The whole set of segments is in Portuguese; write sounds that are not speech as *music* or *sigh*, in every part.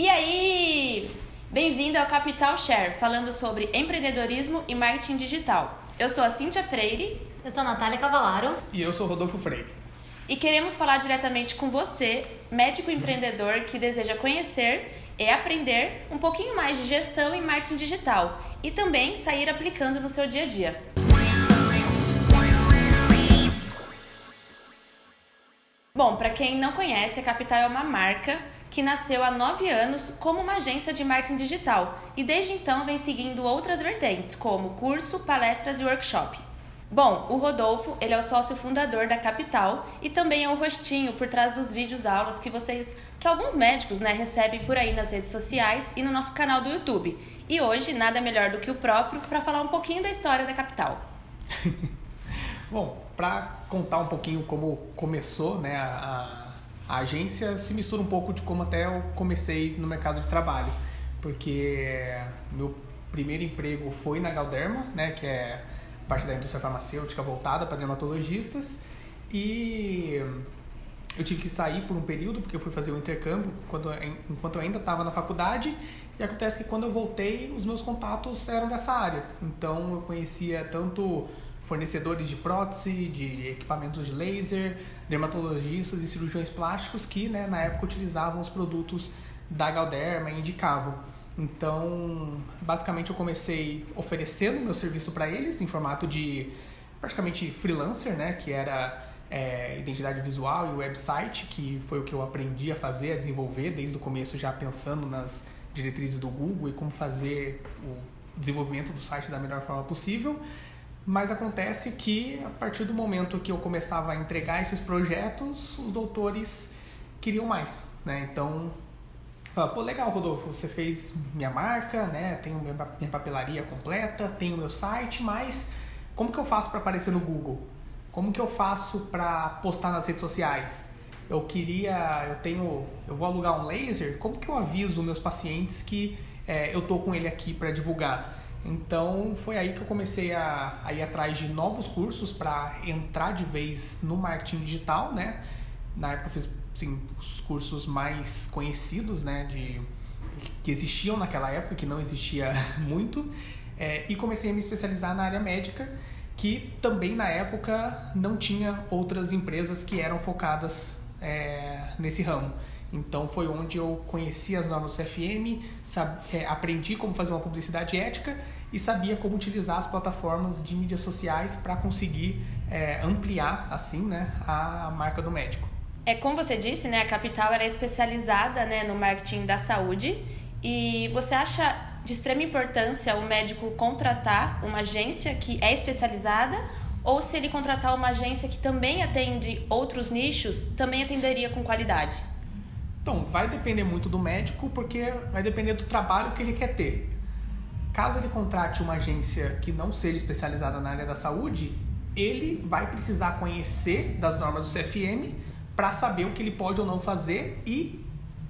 E aí? Bem-vindo ao Capital Share, falando sobre empreendedorismo e marketing digital. Eu sou a Cíntia Freire. Eu sou a Natália Cavalaro. E eu sou o Rodolfo Freire. E queremos falar diretamente com você, médico empreendedor que deseja conhecer e aprender um pouquinho mais de gestão e marketing digital e também sair aplicando no seu dia a dia. Bom, para quem não conhece, a Capital é uma marca que nasceu há nove anos como uma agência de marketing digital e desde então vem seguindo outras vertentes, como curso, palestras e workshop. Bom, o Rodolfo, ele é o sócio fundador da Capital e também é o rostinho por trás dos vídeos aulas que vocês, que alguns médicos, né, recebem por aí nas redes sociais e no nosso canal do YouTube. E hoje, nada melhor do que o próprio para falar um pouquinho da história da Capital. *laughs* Bom, para contar um pouquinho como começou, né, a, a agência se mistura um pouco de como até eu comecei no mercado de trabalho, porque meu primeiro emprego foi na Galderma, né, que é parte da indústria farmacêutica voltada para dermatologistas, e eu tive que sair por um período porque eu fui fazer o um intercâmbio quando, enquanto eu ainda estava na faculdade. E acontece que quando eu voltei os meus contatos eram dessa área. Então eu conhecia tanto fornecedores de prótese, de equipamentos de laser, dermatologistas e cirurgiões plásticos que né, na época utilizavam os produtos da Galderma e indicavam. Então, basicamente, eu comecei oferecendo meu serviço para eles em formato de praticamente freelancer, né, que era é, identidade visual e website, que foi o que eu aprendi a fazer, a desenvolver desde o começo, já pensando nas diretrizes do Google e como fazer o desenvolvimento do site da melhor forma possível. Mas acontece que a partir do momento que eu começava a entregar esses projetos, os doutores queriam mais, né? Então, fala, pô, legal, Rodolfo, você fez minha marca, né? Tenho minha papelaria completa, tenho meu site, mas como que eu faço para aparecer no Google? Como que eu faço para postar nas redes sociais? Eu queria, eu tenho, eu vou alugar um laser, como que eu aviso meus pacientes que é, eu tô com ele aqui para divulgar? Então foi aí que eu comecei a, a ir atrás de novos cursos para entrar de vez no marketing digital, né? Na época eu fiz assim, os cursos mais conhecidos, né? De, que existiam naquela época, que não existia *laughs* muito, é, e comecei a me especializar na área médica, que também na época não tinha outras empresas que eram focadas é, nesse ramo. Então foi onde eu conheci as normas do CFM, é, aprendi como fazer uma publicidade ética e sabia como utilizar as plataformas de mídias sociais para conseguir é, ampliar assim né, a marca do médico. É como você disse, né, a Capital era especializada né, no marketing da saúde e você acha de extrema importância o médico contratar uma agência que é especializada ou se ele contratar uma agência que também atende outros nichos, também atenderia com qualidade? Então, vai depender muito do médico, porque vai depender do trabalho que ele quer ter. Caso ele contrate uma agência que não seja especializada na área da saúde, ele vai precisar conhecer das normas do CFM para saber o que ele pode ou não fazer e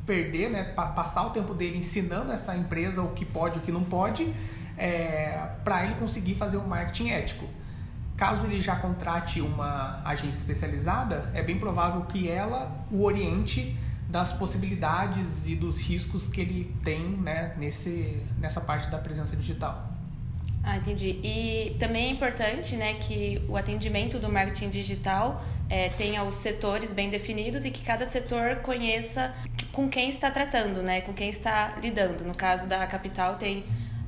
perder, né, passar o tempo dele ensinando essa empresa o que pode e o que não pode, é, para ele conseguir fazer um marketing ético. Caso ele já contrate uma agência especializada, é bem provável que ela o oriente das possibilidades e dos riscos que ele tem né, nesse, nessa parte da presença digital. Ah, entendi. E também é importante né, que o atendimento do marketing digital é, tenha os setores bem definidos e que cada setor conheça com quem está tratando, né, com quem está lidando. No caso da Capital, tem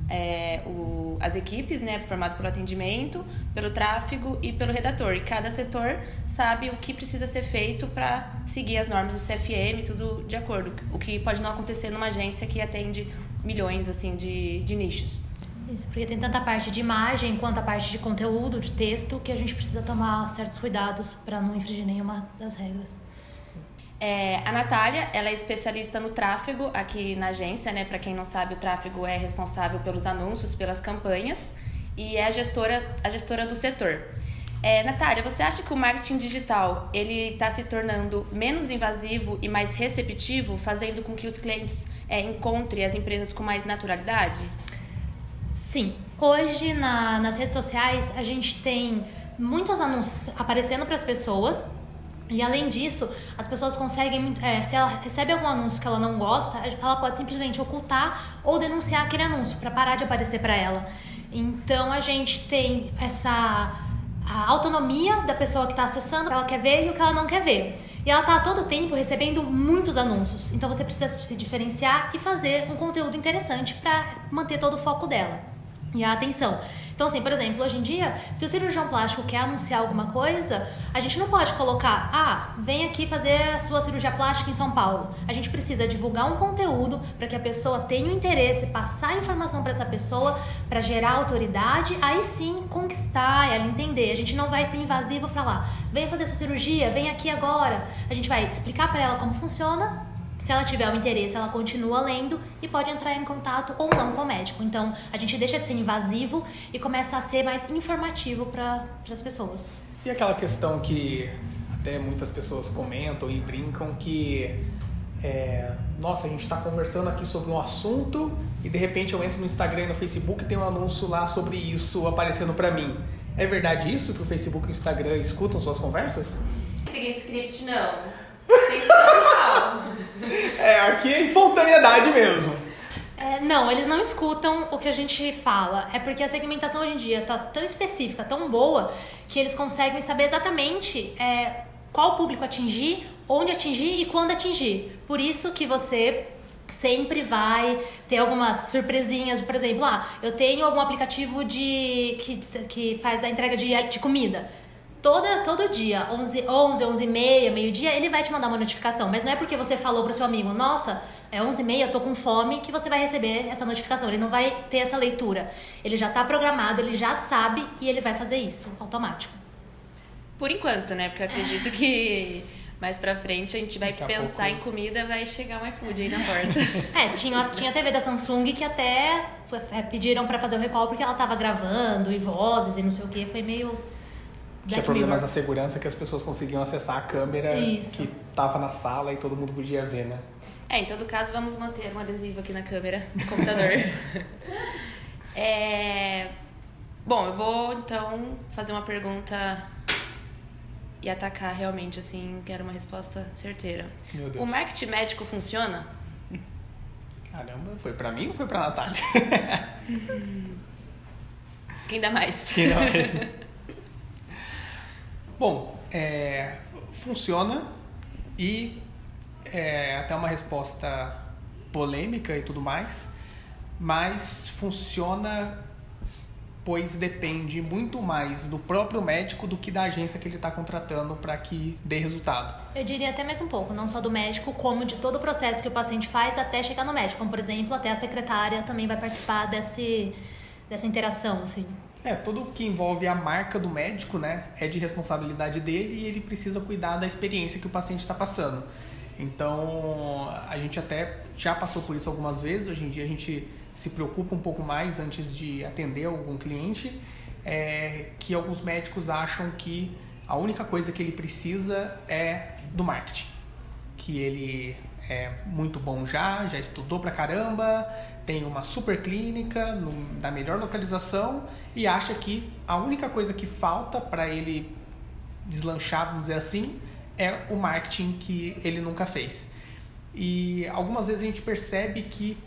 é, o, as equipes, né, formado pelo atendimento, pelo tráfego e pelo redator. E cada setor sabe o que precisa ser feito para seguir as normas do CFM, tudo de acordo. O que pode não acontecer numa agência que atende milhões assim de, de nichos. Isso, porque tem tanta parte de imagem quanto a parte de conteúdo, de texto, que a gente precisa tomar certos cuidados para não infringir nenhuma das regras. É, a Natália, ela é especialista no tráfego aqui na agência, né? Para quem não sabe, o tráfego é responsável pelos anúncios, pelas campanhas e é a gestora, a gestora do setor. É, Natália, você acha que o marketing digital ele está se tornando menos invasivo e mais receptivo, fazendo com que os clientes é, encontrem as empresas com mais naturalidade? Sim. Hoje na, nas redes sociais a gente tem muitos anúncios aparecendo para as pessoas E além disso, as pessoas conseguem, é, se ela recebe algum anúncio que ela não gosta, ela pode simplesmente ocultar ou denunciar aquele anúncio para parar de aparecer para ela. Então a gente tem essa autonomia da pessoa que está acessando o que ela quer ver e o que ela não quer ver. E ela está todo tempo recebendo muitos anúncios. Então você precisa se diferenciar e fazer um conteúdo interessante para manter todo o foco dela e a atenção. Então, assim, por exemplo, hoje em dia, se o cirurgião plástico quer anunciar alguma coisa, a gente não pode colocar, ah, vem aqui fazer a sua cirurgia plástica em São Paulo. A gente precisa divulgar um conteúdo para que a pessoa tenha o um interesse, passar a informação para essa pessoa, para gerar autoridade, aí sim conquistar ela entender. A gente não vai ser invasivo lá. Vem fazer sua cirurgia, vem aqui agora. A gente vai explicar para ela como funciona se ela tiver o interesse, ela continua lendo e pode entrar em contato ou não com o médico. Então, a gente deixa de ser invasivo e começa a ser mais informativo para as pessoas. E aquela questão que até muitas pessoas comentam e brincam que é, nossa, a gente está conversando aqui sobre um assunto e de repente eu entro no Instagram e no Facebook e tem um anúncio lá sobre isso aparecendo para mim. É verdade isso que o Facebook e o Instagram escutam suas conversas? Seguir script não. É, aqui é espontaneidade mesmo. É, não, eles não escutam o que a gente fala. É porque a segmentação hoje em dia tá tão específica, tão boa, que eles conseguem saber exatamente é, qual público atingir, onde atingir e quando atingir. Por isso que você sempre vai ter algumas surpresinhas, por exemplo, ah, eu tenho algum aplicativo de que, que faz a entrega de, de comida toda, todo dia, 11, 11, 11 e meia, meio-dia, ele vai te mandar uma notificação. Mas não é porque você falou pro seu amigo, nossa, é 11 e meia, tô com fome, que você vai receber essa notificação. Ele não vai ter essa leitura. Ele já tá programado, ele já sabe e ele vai fazer isso, automático. Por enquanto, né? Porque eu acredito que mais pra frente a gente vai Daqui pensar pouco... em comida, vai chegar um iFood aí na porta. *laughs* é, tinha, tinha a TV da Samsung que até é, pediram para fazer o recall porque ela tava gravando e vozes e não sei o que, foi meio tinha problemas na segurança que as pessoas conseguiam acessar a câmera Isso. que estava na sala e todo mundo podia ver, né? É, em todo caso, vamos manter um adesivo aqui na câmera do computador. *laughs* é... Bom, eu vou então fazer uma pergunta e atacar realmente, assim, quero uma resposta certeira. Meu Deus. O marketing médico funciona? Caramba, foi pra mim ou foi pra Natália? Quem dá mais? Quem dá mais? *laughs* Bom, é, funciona e é até uma resposta polêmica e tudo mais, mas funciona pois depende muito mais do próprio médico do que da agência que ele está contratando para que dê resultado. Eu diria até mais um pouco, não só do médico, como de todo o processo que o paciente faz até chegar no médico. Como, por exemplo, até a secretária também vai participar desse, dessa interação, assim. É, tudo que envolve a marca do médico, né, é de responsabilidade dele e ele precisa cuidar da experiência que o paciente está passando. Então, a gente até já passou por isso algumas vezes. Hoje em dia, a gente se preocupa um pouco mais antes de atender algum cliente, é, que alguns médicos acham que a única coisa que ele precisa é do marketing, que ele é muito bom já, já estudou pra caramba, tem uma super clínica no, da melhor localização e acha que a única coisa que falta para ele deslanchar, vamos dizer assim, é o marketing que ele nunca fez. E algumas vezes a gente percebe que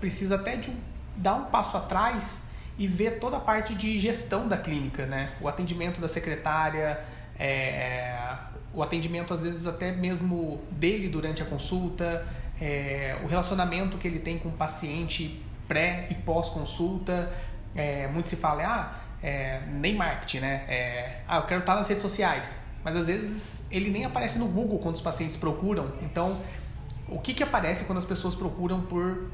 precisa até de dar um passo atrás e ver toda a parte de gestão da clínica, né? O atendimento da secretária, é, o atendimento às vezes até mesmo dele durante a consulta, é, o relacionamento que ele tem com o paciente pré e pós-consulta. É, muito se fala, ah, é, nem marketing, né? É, ah, eu quero estar nas redes sociais. Mas às vezes ele nem aparece no Google quando os pacientes procuram. Então, o que, que aparece quando as pessoas procuram por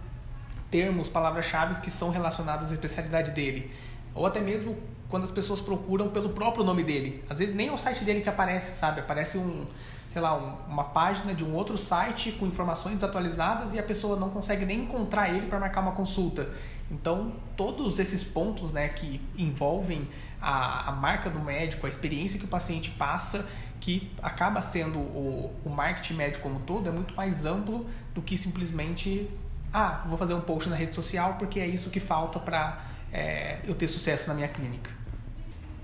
termos, palavras-chave que são relacionadas à especialidade dele? Ou até mesmo quando as pessoas procuram pelo próprio nome dele. Às vezes nem é o site dele que aparece, sabe? Aparece um, sei lá, um, uma página de um outro site com informações atualizadas e a pessoa não consegue nem encontrar ele para marcar uma consulta. Então, todos esses pontos né, que envolvem a, a marca do médico, a experiência que o paciente passa, que acaba sendo o, o marketing médico como todo, é muito mais amplo do que simplesmente, ah, vou fazer um post na rede social porque é isso que falta para é, eu ter sucesso na minha clínica.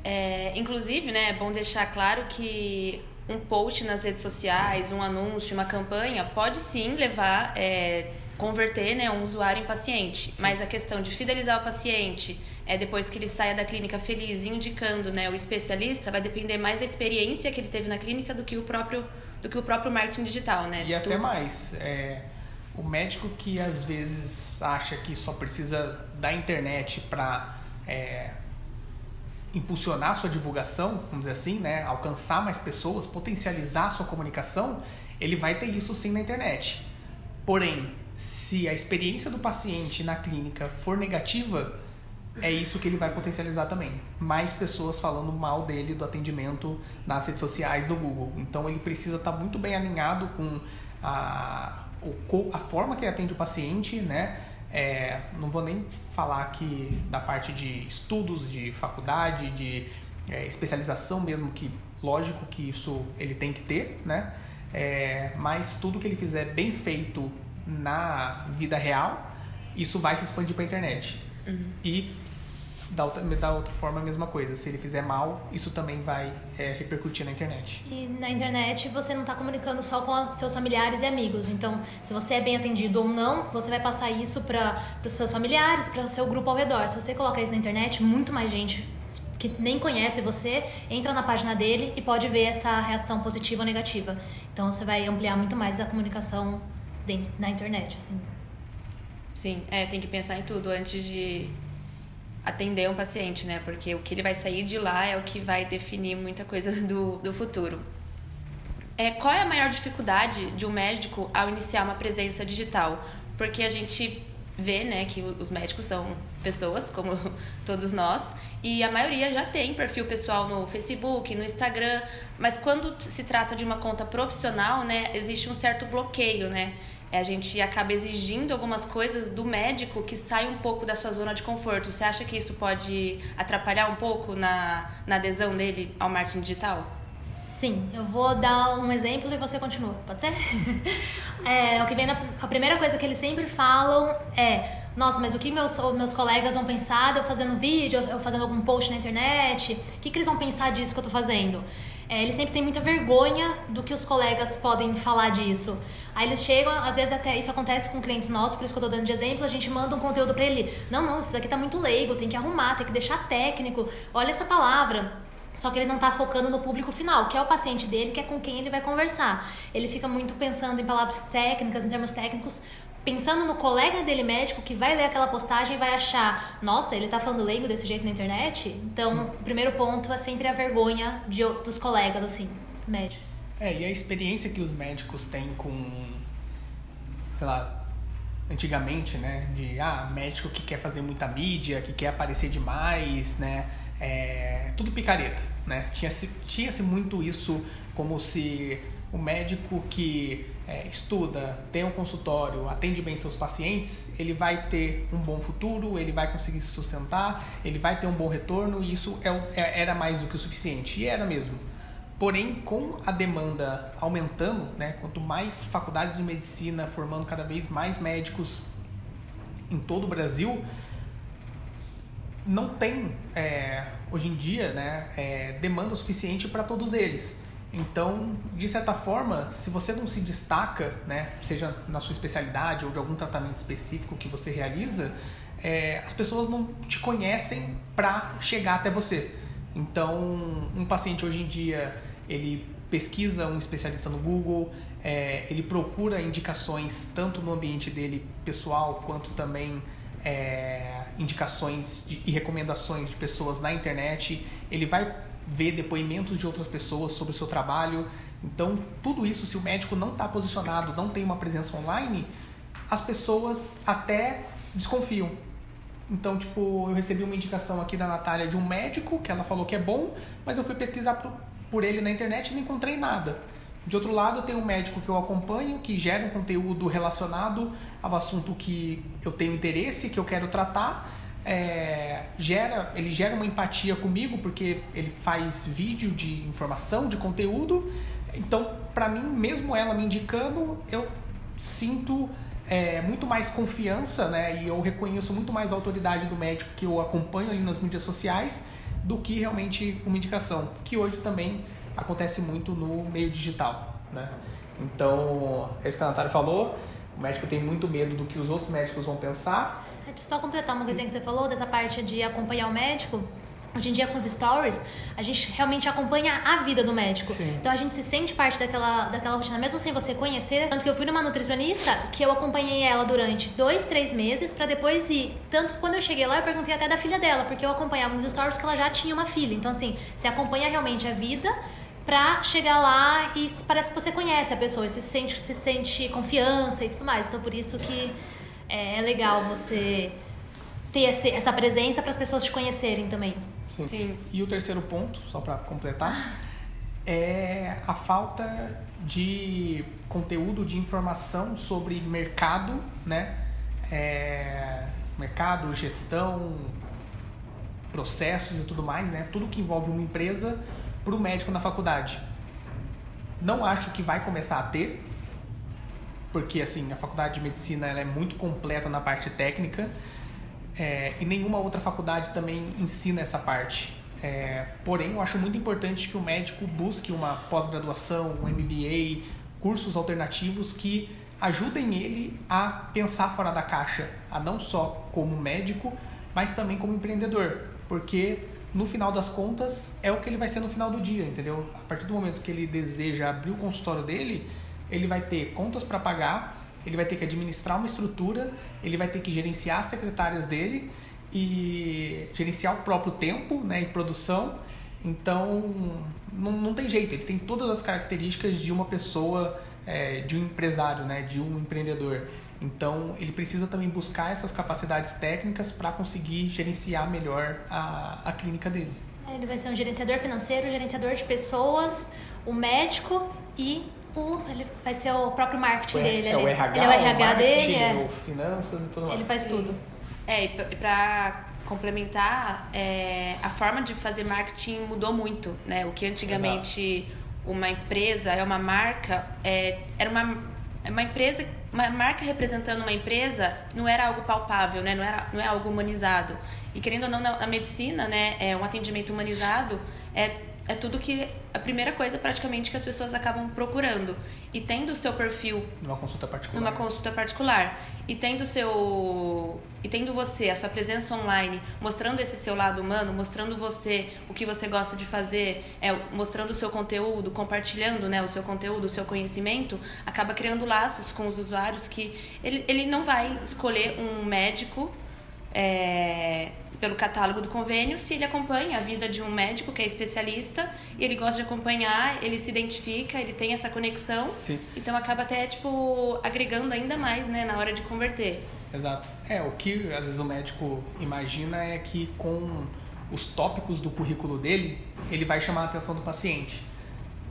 É, inclusive, né, é bom deixar claro que um post nas redes sociais, um anúncio, uma campanha, pode sim levar, é, converter né, um usuário em paciente. Sim. Mas a questão de fidelizar o paciente, é depois que ele saia da clínica feliz, indicando né, o especialista, vai depender mais da experiência que ele teve na clínica do que o próprio, do que o próprio marketing digital, né? E até mais. É, o médico que às vezes acha que só precisa da internet para é, impulsionar sua divulgação, vamos dizer assim, né, alcançar mais pessoas, potencializar sua comunicação, ele vai ter isso sim na internet. Porém, se a experiência do paciente na clínica for negativa, é isso que ele vai potencializar também. Mais pessoas falando mal dele, do atendimento nas redes sociais, no Google. Então ele precisa estar muito bem alinhado com a, a forma que ele atende o paciente, né? É, não vou nem falar aqui da parte de estudos, de faculdade, de é, especialização mesmo, que lógico que isso ele tem que ter, né? É, mas tudo que ele fizer bem feito na vida real, isso vai se expandir para a internet. Uhum. E da outra, da outra forma, a mesma coisa. Se ele fizer mal, isso também vai é, repercutir na internet. E na internet você não está comunicando só com seus familiares e amigos. Então, se você é bem atendido ou não, você vai passar isso para os seus familiares, para o seu grupo ao redor. Se você colocar isso na internet, muito mais gente que nem conhece você entra na página dele e pode ver essa reação positiva ou negativa. Então, você vai ampliar muito mais a comunicação na internet, assim. Sim, é, tem que pensar em tudo antes de atender um paciente, né? Porque o que ele vai sair de lá é o que vai definir muita coisa *laughs* do, do futuro. É, qual é a maior dificuldade de um médico ao iniciar uma presença digital? Porque a gente vê né, que os médicos são pessoas, como *laughs* todos nós, e a maioria já tem perfil pessoal no Facebook, no Instagram, mas quando se trata de uma conta profissional, né, existe um certo bloqueio, né? A gente acaba exigindo algumas coisas do médico que sai um pouco da sua zona de conforto. Você acha que isso pode atrapalhar um pouco na, na adesão dele ao marketing digital? Sim, eu vou dar um exemplo e você continua, pode ser? *laughs* é, o que vem na, a primeira coisa que eles sempre falam é: nossa, mas o que meus, meus colegas vão pensar de eu fazendo vídeo, eu fazendo algum post na internet? O que, que eles vão pensar disso que eu tô fazendo? É, eles sempre têm muita vergonha do que os colegas podem falar disso. Aí eles chegam, às vezes até isso acontece com clientes nossos, por isso que eu tô dando de exemplo, a gente manda um conteúdo para ele. Não, não, isso daqui tá muito leigo, tem que arrumar, tem que deixar técnico. Olha essa palavra. Só que ele não está focando no público final, que é o paciente dele, que é com quem ele vai conversar. Ele fica muito pensando em palavras técnicas, em termos técnicos, pensando no colega dele médico que vai ler aquela postagem e vai achar, nossa, ele está falando leigo desse jeito na internet? Então, Sim. o primeiro ponto é sempre a vergonha de, dos colegas, assim, médicos. É, e a experiência que os médicos têm com, sei lá, antigamente, né, de, ah, médico que quer fazer muita mídia, que quer aparecer demais, né, é, tudo picareta, né? Tinha-se tinha -se muito isso como se o médico que é, estuda, tem um consultório, atende bem seus pacientes, ele vai ter um bom futuro, ele vai conseguir se sustentar, ele vai ter um bom retorno e isso é, é, era mais do que o suficiente. E era mesmo. Porém, com a demanda aumentando, né, quanto mais faculdades de medicina formando cada vez mais médicos em todo o Brasil, não tem é, hoje em dia né, é, demanda suficiente para todos eles. Então, de certa forma, se você não se destaca, né, seja na sua especialidade ou de algum tratamento específico que você realiza, é, as pessoas não te conhecem para chegar até você. Então, um paciente hoje em dia, ele pesquisa um especialista no Google, é, ele procura indicações tanto no ambiente dele pessoal quanto também é, indicações de, e recomendações de pessoas na internet, ele vai ver depoimentos de outras pessoas sobre o seu trabalho. Então, tudo isso, se o médico não está posicionado, não tem uma presença online, as pessoas até desconfiam. Então, tipo, eu recebi uma indicação aqui da Natália de um médico que ela falou que é bom, mas eu fui pesquisar por, ele na internet e não encontrei nada. De outro lado, tem um médico que eu acompanho, que gera um conteúdo relacionado ao assunto que eu tenho interesse, que eu quero tratar. É, gera, ele gera uma empatia comigo, porque ele faz vídeo de informação, de conteúdo. Então, para mim, mesmo ela me indicando, eu sinto é, muito mais confiança, né? E eu reconheço muito mais a autoridade do médico que eu acompanho ali nas mídias sociais do que realmente uma indicação. Que hoje também acontece muito no meio digital, né? Então, é isso que a Natália falou, o médico tem muito medo do que os outros médicos vão pensar. Eu só completar uma coisinha que você falou, dessa parte de acompanhar o médico. Hoje em dia, com os stories, a gente realmente acompanha a vida do médico. Sim. Então, a gente se sente parte daquela, daquela rotina, mesmo sem você conhecer. Tanto que eu fui numa nutricionista que eu acompanhei ela durante dois, três meses, para depois ir. Tanto que quando eu cheguei lá, eu perguntei até da filha dela, porque eu acompanhava nos stories que ela já tinha uma filha. Então, assim, você acompanha realmente a vida pra chegar lá e parece que você conhece a pessoa, e se sente, se sente confiança e tudo mais. Então, por isso que é, é legal você ter esse, essa presença para as pessoas te conhecerem também. Sim. Sim. E o terceiro ponto, só para completar, é a falta de conteúdo, de informação sobre mercado, né? É, mercado, gestão, processos e tudo mais, né? Tudo que envolve uma empresa para o médico na faculdade. Não acho que vai começar a ter, porque assim a faculdade de medicina ela é muito completa na parte técnica é, e nenhuma outra faculdade também ensina essa parte. É, porém, eu acho muito importante que o médico busque uma pós-graduação, um MBA, cursos alternativos que ajudem ele a pensar fora da caixa, a não só como médico, mas também como empreendedor, porque no final das contas é o que ele vai ser no final do dia, entendeu? A partir do momento que ele deseja abrir o consultório dele, ele vai ter contas para pagar, ele vai ter que administrar uma estrutura, ele vai ter que gerenciar as secretárias dele e gerenciar o próprio tempo né, e produção. Então, não, não tem jeito, ele tem todas as características de uma pessoa, é, de um empresário, né, de um empreendedor. Então, ele precisa também buscar essas capacidades técnicas para conseguir gerenciar melhor a, a clínica dele. Ele vai ser um gerenciador financeiro, gerenciador de pessoas, o médico e o, ele vai ser o próprio marketing O- dele. é o ele, RH, ele é o RH marketing, dele, é. o finanças e tudo mais. ele faz Sim. tudo. É, e pra- complementar, é, a forma de fazer marketing mudou muito, né? O que antigamente uma empresa é uma marca, é, era uma, é uma empresa, uma marca representando uma empresa não era algo palpável, né? Não, era, não é algo humanizado. E querendo ou não, na, na medicina, né? É um atendimento humanizado é é tudo que a primeira coisa praticamente que as pessoas acabam procurando e tendo o seu perfil Numa consulta particular. numa consulta particular e tendo seu e tendo você a sua presença online mostrando esse seu lado humano mostrando você o que você gosta de fazer é mostrando o seu conteúdo compartilhando né o seu conteúdo o seu conhecimento acaba criando laços com os usuários que ele, ele não vai escolher um médico é, pelo catálogo do convênio, se ele acompanha a vida de um médico que é especialista e ele gosta de acompanhar, ele se identifica, ele tem essa conexão, Sim. então acaba até tipo agregando ainda mais, né, na hora de converter. Exato. É, o que às vezes o médico imagina é que com os tópicos do currículo dele, ele vai chamar a atenção do paciente.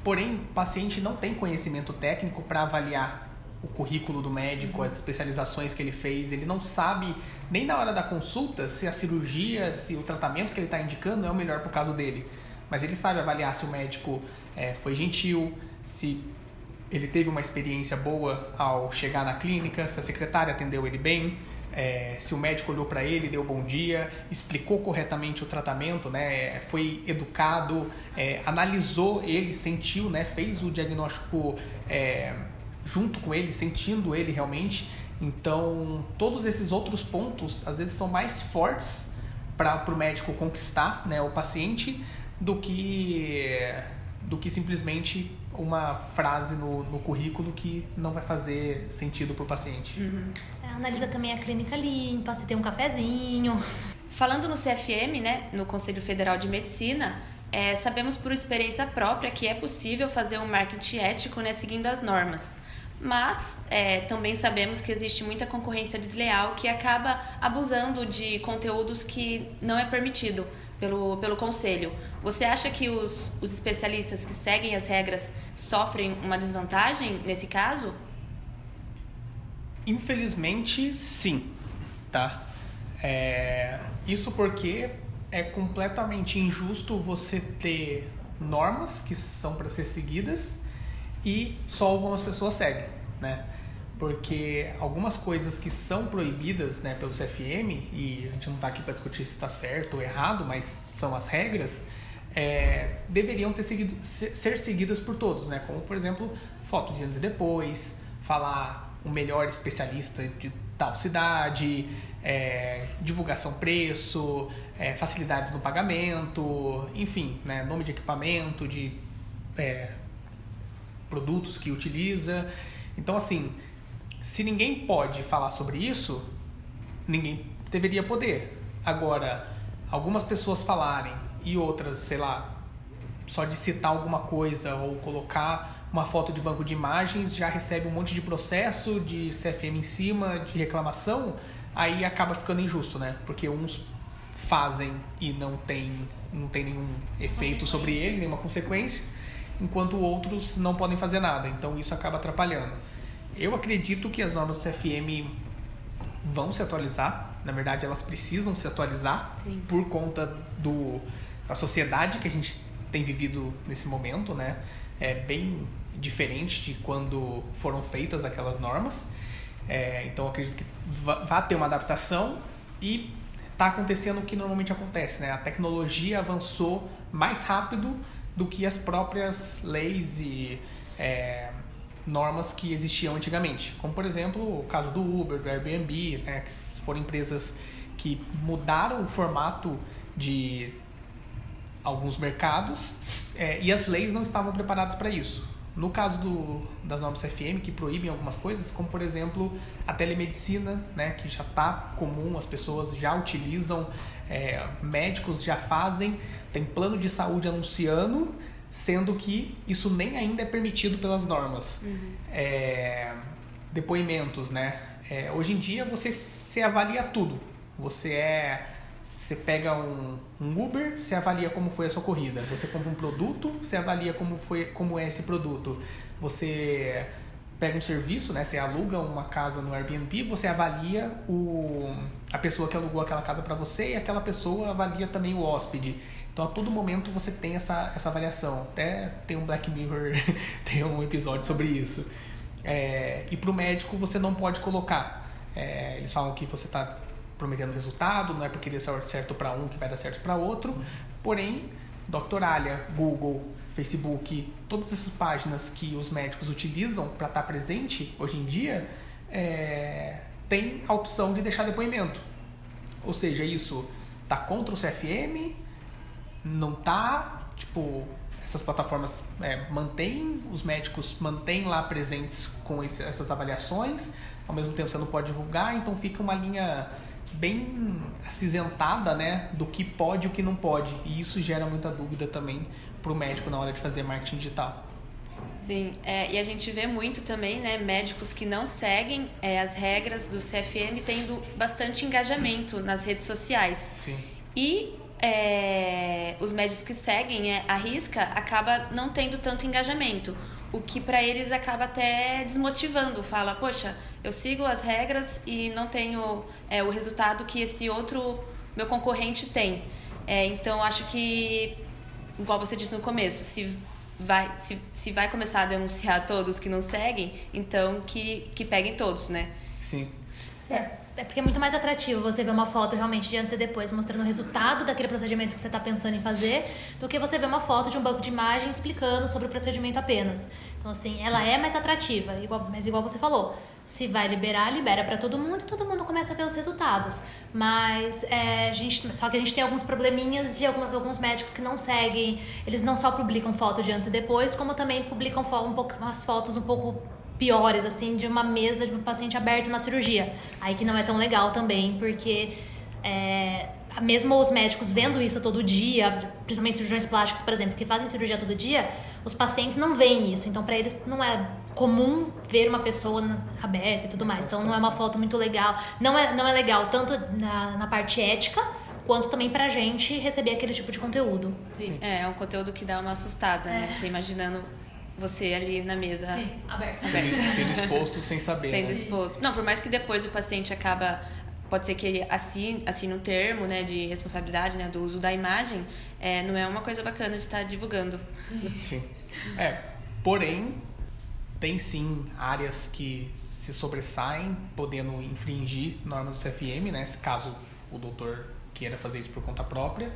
Porém, o paciente não tem conhecimento técnico para avaliar o currículo do médico, as especializações que ele fez. Ele não sabe nem na hora da consulta se a cirurgia, se o tratamento que ele está indicando é o melhor para o caso dele. Mas ele sabe avaliar se o médico é, foi gentil, se ele teve uma experiência boa ao chegar na clínica, se a secretária atendeu ele bem, é, se o médico olhou para ele, deu bom dia, explicou corretamente o tratamento, né, foi educado, é, analisou ele, sentiu, né, fez o diagnóstico é, junto com ele, sentindo ele realmente. Então, todos esses outros pontos, às vezes, são mais fortes para o médico conquistar né, o paciente do que, do que simplesmente uma frase no, no currículo que não vai fazer sentido para o paciente. É, analisa também a clínica limpa, se tem um cafezinho. Falando no CFM, né, no Conselho Federal de Medicina, é, sabemos por experiência própria que é possível fazer um marketing ético, né, seguindo as normas. Mas é, também sabemos que existe muita concorrência desleal que acaba abusando de conteúdos que não é permitido pelo, pelo conselho. Você acha que os, os especialistas que seguem as regras sofrem uma desvantagem nesse caso? Infelizmente, sim, tá? É, isso porque é completamente injusto você ter normas que são para ser seguidas e só algumas pessoas seguem, né? Porque algumas coisas que são proibidas né, pelo CFM, e a gente não está aqui para discutir se está certo ou errado, mas são as regras, é, deveriam ter seguido, ser seguidas por todos, né? Como, por exemplo, foto de antes e depois, falar o melhor especialista de tal cidade, é, divulgação preço, é, facilidades no pagamento, enfim, né? nome de equipamento, de é, produtos que utiliza. Então, assim, se ninguém pode falar sobre isso, ninguém deveria poder. Agora, algumas pessoas falarem e outras, sei lá, só de citar alguma coisa ou colocar uma foto de banco de imagens já recebe um monte de processo de CFM em cima, de reclamação, aí acaba ficando injusto, né? Porque uns fazem e não tem, não tem nenhum efeito sobre ele, nenhuma consequência, enquanto outros não podem fazer nada. Então isso acaba atrapalhando. Eu acredito que as normas do CFM vão se atualizar. Na verdade, elas precisam se atualizar Sim. por conta do, da sociedade que a gente tem vivido nesse momento, né? É bem diferente de quando foram feitas aquelas normas. É, então, acredito que vai ter uma adaptação e está acontecendo o que normalmente acontece, né? A tecnologia avançou mais rápido do que as próprias leis e é, normas que existiam antigamente. Como, por exemplo, o caso do Uber, do Airbnb, né? que foram empresas que mudaram o formato de alguns mercados é, e as leis não estavam preparadas para isso. No caso do, das normas CFM, que proíbem algumas coisas, como por exemplo a telemedicina, né, que já está comum, as pessoas já utilizam, é, médicos já fazem, tem plano de saúde anunciando, sendo que isso nem ainda é permitido pelas normas. Uhum. É, depoimentos, né? É, hoje em dia você se avalia tudo. Você é você pega um, um, Uber, você avalia como foi a sua corrida. Você compra um produto, você avalia como foi como é esse produto. Você pega um serviço, né? Você aluga uma casa no Airbnb, você avalia o, a pessoa que alugou aquela casa para você e aquela pessoa avalia também o hóspede. Então a todo momento você tem essa, essa avaliação. Até tem um Black Mirror, *laughs* tem um episódio sobre isso. É, e para o médico você não pode colocar. É, eles falam que você está prometendo resultado, não é porque dê certo para um que vai dar certo para outro. Porém, Doctoralia, Google, Facebook, todas essas páginas que os médicos utilizam para estar tá presente hoje em dia, é, tem a opção de deixar depoimento. Ou seja, isso tá contra o CFM, não tá, tipo, essas plataformas é, mantêm, os médicos mantêm lá presentes com esse, essas avaliações, ao mesmo tempo você não pode divulgar, então fica uma linha bem acinzentada, né, do que pode e o que não pode. E isso gera muita dúvida também para o médico na hora de fazer marketing digital. Sim, é, e a gente vê muito também, né, médicos que não seguem é, as regras do CFM tendo bastante engajamento nas redes sociais. Sim. E é, os médicos que seguem é, a risca acaba não tendo tanto engajamento o que para eles acaba até desmotivando. Fala, poxa, eu sigo as regras e não tenho é, o resultado que esse outro meu concorrente tem. É, então, acho que, igual você disse no começo, se vai, se, se vai começar a denunciar todos que não seguem, então que, que peguem todos, né? Sim. É, é porque é muito mais atrativo você ver uma foto realmente de antes e depois mostrando o resultado daquele procedimento que você está pensando em fazer do que você ver uma foto de um banco de imagens explicando sobre o procedimento apenas. Então, assim, ela é mais atrativa, igual, mas igual você falou, se vai liberar, libera para todo mundo e todo mundo começa a ver os resultados. Mas é, a gente, só que a gente tem alguns probleminhas de alguns médicos que não seguem, eles não só publicam foto de antes e depois, como também publicam um pouco, umas fotos um pouco piores, assim, de uma mesa de um paciente aberto na cirurgia. Aí que não é tão legal também, porque é, mesmo os médicos vendo isso todo dia, principalmente cirurgiões plásticos, por exemplo, que fazem cirurgia todo dia, os pacientes não veem isso. Então, para eles não é comum ver uma pessoa aberta e tudo mais. Então, não é uma foto muito legal. Não é, não é legal tanto na, na parte ética quanto também pra gente receber aquele tipo de conteúdo. Sim. É, é um conteúdo que dá uma assustada, né? é. né? Você imaginando você ali na mesa. Sim, aberto. Sendo, sendo exposto sem saber. Sendo né? exposto. Não, por mais que depois o paciente acaba. Pode ser que ele assine, assine um termo né, de responsabilidade né, do uso da imagem, é, não é uma coisa bacana de estar divulgando. Sim. É, porém, tem sim áreas que se sobressaem, podendo infringir normas do CFM, né? Caso o doutor queira fazer isso por conta própria.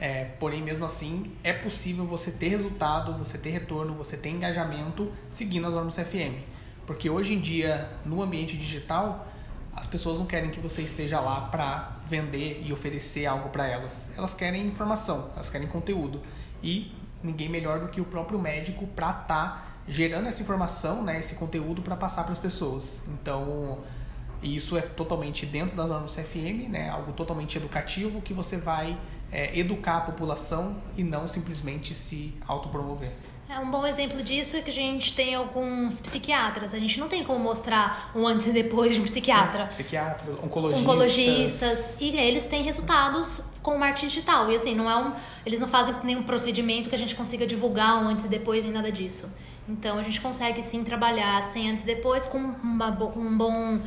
É, porém, mesmo assim, é possível você ter resultado, você ter retorno, você ter engajamento seguindo as normas CFM. Porque hoje em dia, no ambiente digital, as pessoas não querem que você esteja lá para vender e oferecer algo para elas. Elas querem informação, elas querem conteúdo. E ninguém melhor do que o próprio médico para estar tá gerando essa informação, né, esse conteúdo para passar para as pessoas. Então, isso é totalmente dentro das normas CFM, né, algo totalmente educativo que você vai é, educar a população e não simplesmente se autopromover. É, um bom exemplo disso é que a gente tem alguns psiquiatras. A gente não tem como mostrar um antes e depois de um psiquiatra. Sim, psiquiatras, oncologistas. Oncologistas. E eles têm resultados com o marketing digital. E assim, não é um, eles não fazem nenhum procedimento que a gente consiga divulgar um antes e depois nem nada disso. Então a gente consegue sim trabalhar sem antes e depois com uma, um bom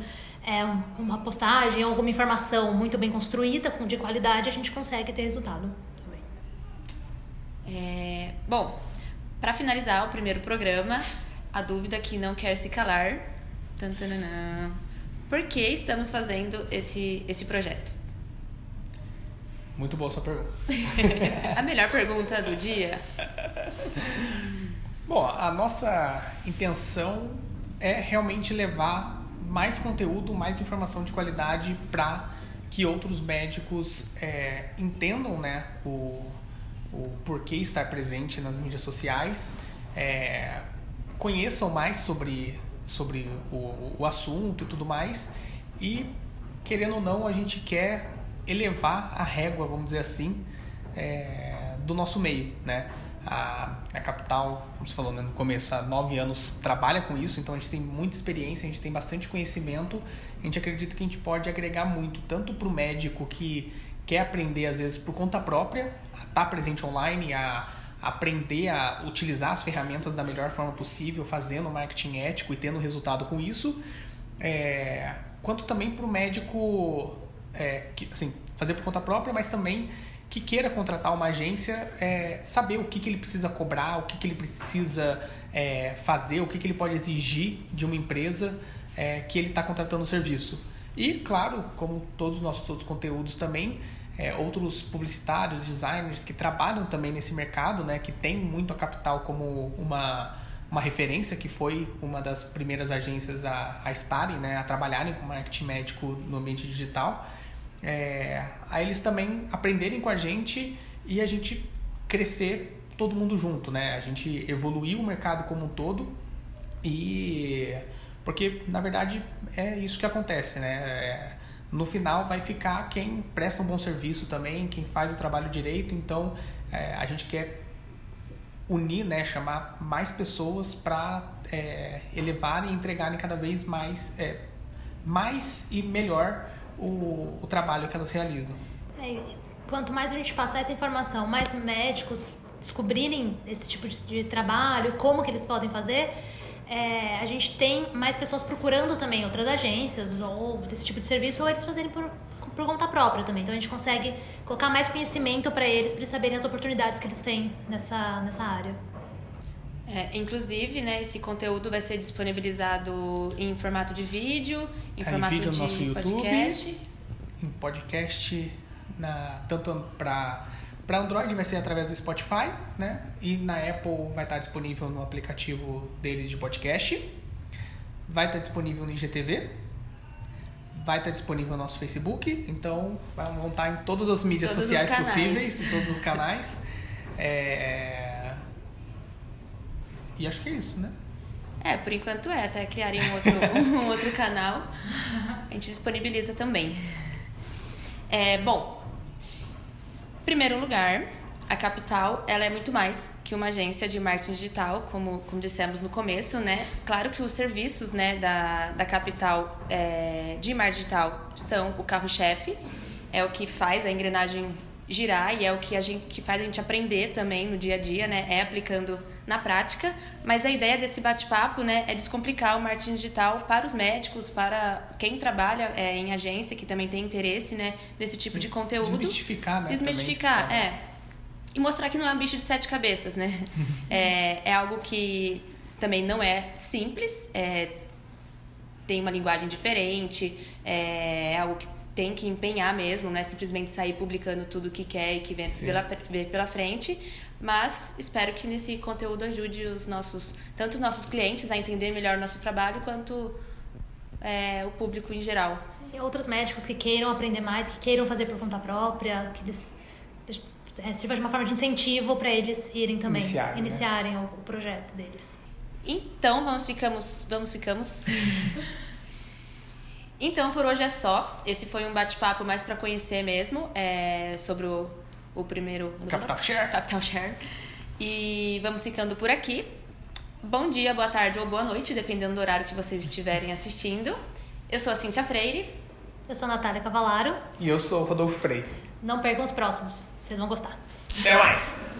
é, uma postagem, alguma informação muito bem construída, de qualidade, a gente consegue ter resultado. É, bom, para finalizar o primeiro programa, a dúvida que não quer se calar. Por que estamos fazendo esse, esse projeto? Muito boa sua pergunta. *laughs* a melhor pergunta do dia. *laughs* Bom, a nossa intenção é realmente levar mais conteúdo, mais informação de qualidade para que outros médicos é, entendam né, o, o porquê estar presente nas mídias sociais, é, conheçam mais sobre, sobre o, o assunto e tudo mais. E, querendo ou não, a gente quer elevar a régua, vamos dizer assim, é, do nosso meio, né? A, a capital, como você falou né, no começo, há nove anos trabalha com isso, então a gente tem muita experiência, a gente tem bastante conhecimento. A gente acredita que a gente pode agregar muito, tanto para o médico que quer aprender, às vezes, por conta própria, a estar tá presente online, a aprender a utilizar as ferramentas da melhor forma possível, fazendo marketing ético e tendo resultado com isso, é, quanto também para o médico é, que, assim, fazer por conta própria, mas também que queira contratar uma agência, é, saber o que, que ele precisa cobrar, o que, que ele precisa é, fazer, o que, que ele pode exigir de uma empresa é, que ele está contratando o serviço. E, claro, como todos os nossos outros conteúdos também, é, outros publicitários, designers que trabalham também nesse mercado, né, que tem muito a Capital como uma, uma referência, que foi uma das primeiras agências a, a estarem, né, a trabalharem com marketing médico no ambiente digital é, a eles também aprenderem com a gente e a gente crescer todo mundo junto, né? A gente evoluir o mercado como um todo e porque na verdade é isso que acontece, né? É, no final vai ficar quem presta um bom serviço também, quem faz o trabalho direito. Então é, a gente quer unir, né? Chamar mais pessoas para é, elevarem e entregarem cada vez mais, é, mais e melhor o, o trabalho que elas realizam. É, quanto mais a gente passar essa informação, mais médicos descobrirem esse tipo de, de trabalho, como que eles podem fazer, é, a gente tem mais pessoas procurando também outras agências ou desse tipo de serviço ou eles fazerem por, por conta própria também. Então a gente consegue colocar mais conhecimento para eles, para eles saberem as oportunidades que eles têm nessa, nessa área. É, inclusive, né, esse conteúdo vai ser disponibilizado em formato de vídeo, em tá formato em vídeo de no nosso YouTube, podcast. Em podcast, na, tanto para para Android vai ser através do Spotify, né? E na Apple vai estar disponível no aplicativo deles de podcast. Vai estar disponível no IGTV. Vai estar disponível no nosso Facebook. Então, vão estar em todas as mídias todos sociais possíveis, em todos os canais. É e acho que é isso, né? É, por enquanto é, até criarem um outro, *laughs* um outro canal, a gente disponibiliza também. É, bom, primeiro lugar, a Capital, ela é muito mais que uma agência de marketing digital, como, como dissemos no começo, né? Claro que os serviços né, da, da Capital é, de marketing digital são o carro-chefe, é o que faz a engrenagem girar e é o que a gente que faz a gente aprender também no dia a dia, né? É aplicando na prática, mas a ideia desse bate-papo, né, é descomplicar o marketing digital para os médicos, para quem trabalha é, em agência que também tem interesse, né, nesse tipo Sim. de conteúdo. Desmistificar, né? Desmistificar, é. E mostrar que não é um bicho de sete cabeças, né? *laughs* é, é algo que também não é simples, é, tem uma linguagem diferente, é, é algo que tem que empenhar mesmo, não é simplesmente sair publicando tudo que quer e que pela, vê pela frente. Mas espero que nesse conteúdo ajude os nossos, tanto os nossos clientes a entender melhor o nosso trabalho, quanto é, o público em geral. E outros médicos que queiram aprender mais, que queiram fazer por conta própria, que eles é, sirva de uma forma de incentivo para eles irem também, Iniciar, né? iniciarem o, o projeto deles. Então, vamos ficamos, vamos ficamos. *laughs* então, por hoje é só. Esse foi um bate-papo mais para conhecer mesmo é, sobre o, o primeiro Capital Share. Capital Share. E vamos ficando por aqui. Bom dia, boa tarde ou boa noite, dependendo do horário que vocês estiverem assistindo. Eu sou a Cintia Freire. Eu sou a Natália Cavalaro. E eu sou o Rodolfo Freire. Não percam os próximos, vocês vão gostar. Até mais!